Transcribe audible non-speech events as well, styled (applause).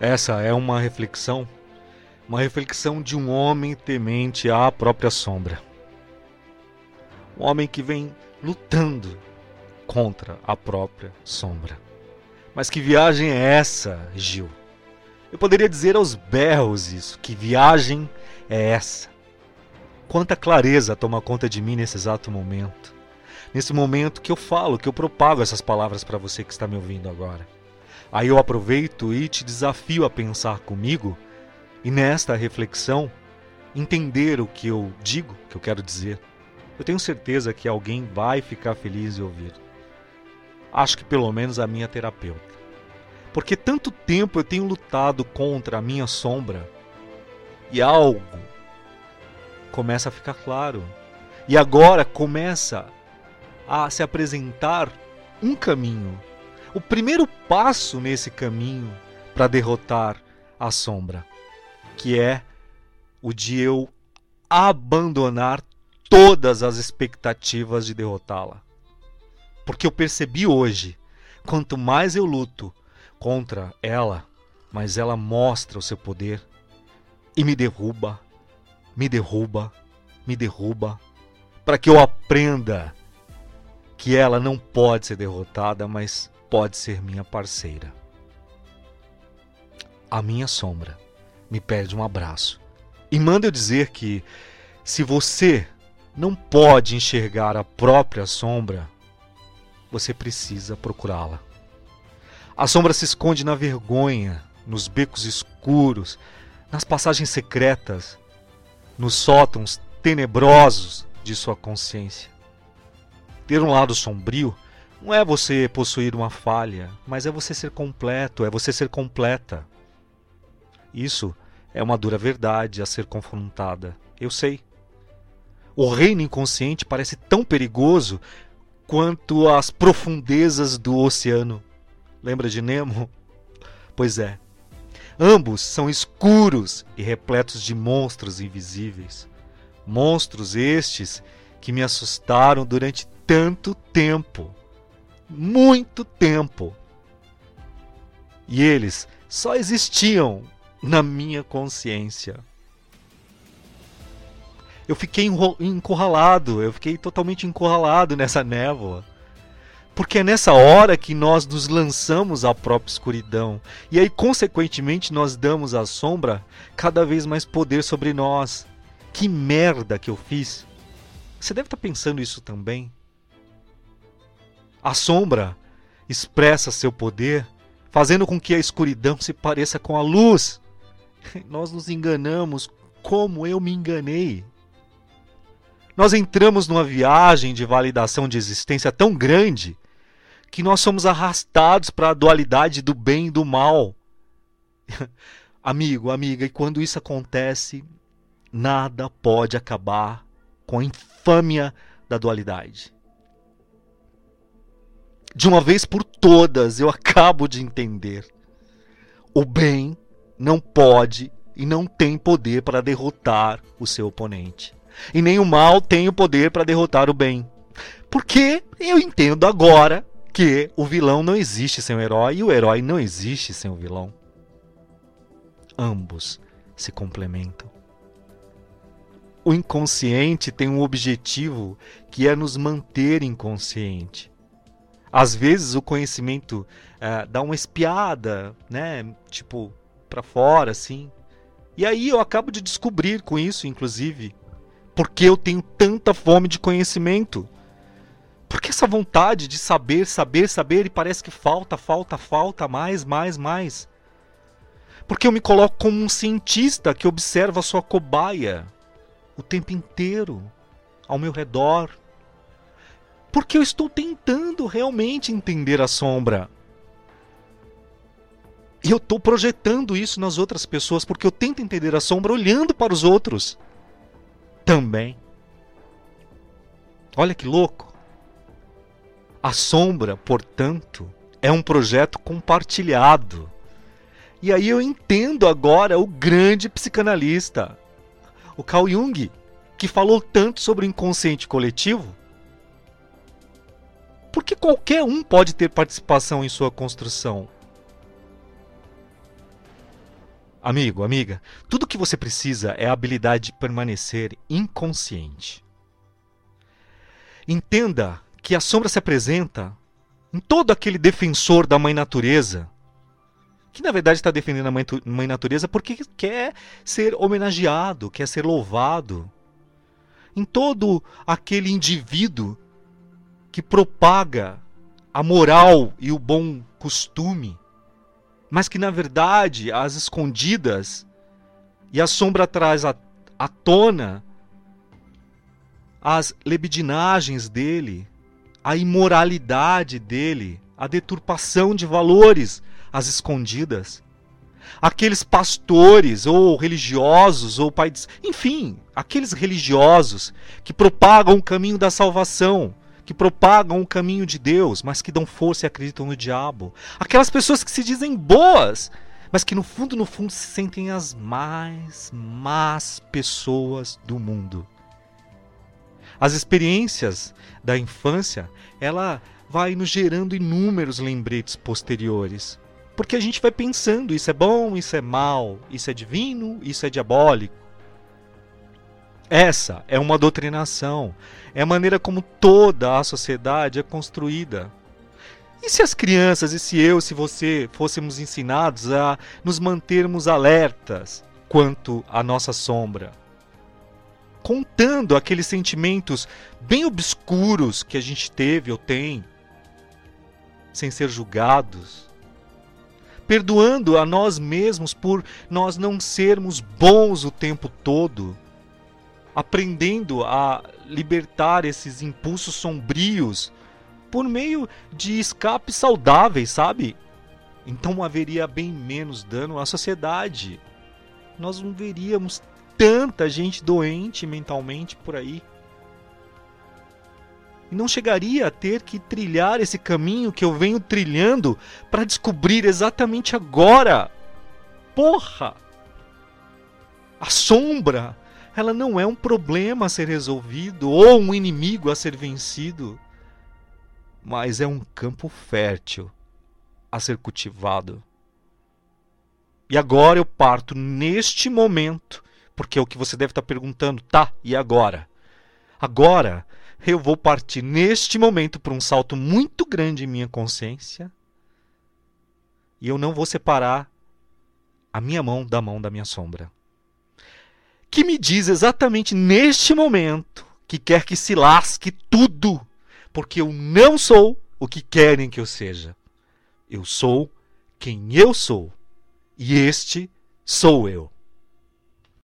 Essa é uma reflexão, uma reflexão de um homem temente à própria sombra. Um homem que vem lutando contra a própria sombra. Mas que viagem é essa, Gil? Eu poderia dizer aos berros isso, que viagem é essa? Quanta clareza toma conta de mim nesse exato momento. Nesse momento que eu falo, que eu propago essas palavras para você que está me ouvindo agora. Aí eu aproveito e te desafio a pensar comigo e nesta reflexão entender o que eu digo, que eu quero dizer. Eu tenho certeza que alguém vai ficar feliz em ouvir. Acho que pelo menos a minha terapeuta. Porque tanto tempo eu tenho lutado contra a minha sombra e algo começa a ficar claro. E agora começa a se apresentar um caminho. O primeiro passo nesse caminho para derrotar a sombra, que é o de eu abandonar todas as expectativas de derrotá-la. Porque eu percebi hoje, quanto mais eu luto contra ela, mais ela mostra o seu poder e me derruba me derruba, me derruba, para que eu aprenda que ela não pode ser derrotada, mas pode ser minha parceira. A minha sombra me pede um abraço e manda eu dizer que se você não pode enxergar a própria sombra, você precisa procurá-la. A sombra se esconde na vergonha, nos becos escuros, nas passagens secretas, nos sótãos tenebrosos de sua consciência. Ter um lado sombrio não é você possuir uma falha, mas é você ser completo, é você ser completa. Isso é uma dura verdade a ser confrontada. Eu sei. O reino inconsciente parece tão perigoso quanto as profundezas do oceano. Lembra de Nemo? Pois é, Ambos são escuros e repletos de monstros invisíveis. Monstros estes que me assustaram durante tanto tempo. Muito tempo. E eles só existiam na minha consciência. Eu fiquei encurralado, eu fiquei totalmente encurralado nessa névoa. Porque é nessa hora que nós nos lançamos à própria escuridão. E aí, consequentemente, nós damos à sombra cada vez mais poder sobre nós. Que merda que eu fiz! Você deve estar pensando isso também. A sombra expressa seu poder, fazendo com que a escuridão se pareça com a luz. (laughs) Nós nos enganamos como eu me enganei. Nós entramos numa viagem de validação de existência tão grande que nós somos arrastados para a dualidade do bem e do mal. (laughs) Amigo, amiga, e quando isso acontece, nada pode acabar com a infâmia da dualidade. De uma vez por todas, eu acabo de entender. O bem não pode e não tem poder para derrotar o seu oponente. E nem o mal tem o poder para derrotar o bem. Porque eu entendo agora que o vilão não existe sem o herói e o herói não existe sem o vilão. Ambos se complementam. O inconsciente tem um objetivo que é nos manter inconsciente. Às vezes o conhecimento é, dá uma espiada, né? Tipo, para fora, assim. E aí eu acabo de descobrir com isso, inclusive, porque eu tenho tanta fome de conhecimento. Por que essa vontade de saber, saber, saber e parece que falta, falta, falta, mais, mais, mais? Porque eu me coloco como um cientista que observa a sua cobaia o tempo inteiro ao meu redor. Porque eu estou tentando realmente entender a sombra. E eu estou projetando isso nas outras pessoas porque eu tento entender a sombra olhando para os outros também. Olha que louco. A Sombra, portanto, é um projeto compartilhado. E aí eu entendo agora o grande psicanalista, o Carl Jung, que falou tanto sobre o inconsciente coletivo. Porque qualquer um pode ter participação em sua construção. amigo, amiga, tudo que você precisa é a habilidade de permanecer inconsciente. Entenda que a sombra se apresenta em todo aquele defensor da mãe natureza, que na verdade está defendendo a mãe, natureza porque quer ser homenageado, quer ser louvado. Em todo aquele indivíduo que propaga a moral e o bom costume, mas que na verdade, às escondidas, e a sombra traz à, à tona as lebidinagens dele, a imoralidade dele, a deturpação de valores às escondidas. Aqueles pastores ou religiosos ou pais, enfim, aqueles religiosos que propagam o caminho da salvação, que propagam o caminho de Deus, mas que dão força e acreditam no diabo. Aquelas pessoas que se dizem boas, mas que no fundo, no fundo, se sentem as mais más pessoas do mundo. As experiências da infância, ela vai nos gerando inúmeros lembretes posteriores. Porque a gente vai pensando, isso é bom, isso é mal, isso é divino, isso é diabólico. Essa é uma doutrinação, é a maneira como toda a sociedade é construída. E se as crianças, e se eu, se você fôssemos ensinados a nos mantermos alertas quanto à nossa sombra? Contando aqueles sentimentos bem obscuros que a gente teve ou tem, sem ser julgados, perdoando a nós mesmos por nós não sermos bons o tempo todo aprendendo a libertar esses impulsos sombrios por meio de escapes saudáveis, sabe? Então haveria bem menos dano à sociedade. Nós não veríamos tanta gente doente mentalmente por aí. E não chegaria a ter que trilhar esse caminho que eu venho trilhando para descobrir exatamente agora. Porra! A sombra ela não é um problema a ser resolvido ou um inimigo a ser vencido, mas é um campo fértil a ser cultivado. E agora eu parto neste momento, porque é o que você deve estar perguntando, tá, e agora? Agora eu vou partir neste momento para um salto muito grande em minha consciência e eu não vou separar a minha mão da mão da minha sombra que me diz exatamente neste momento que quer que se lasque tudo, porque eu não sou o que querem que eu seja. Eu sou quem eu sou. E este sou eu.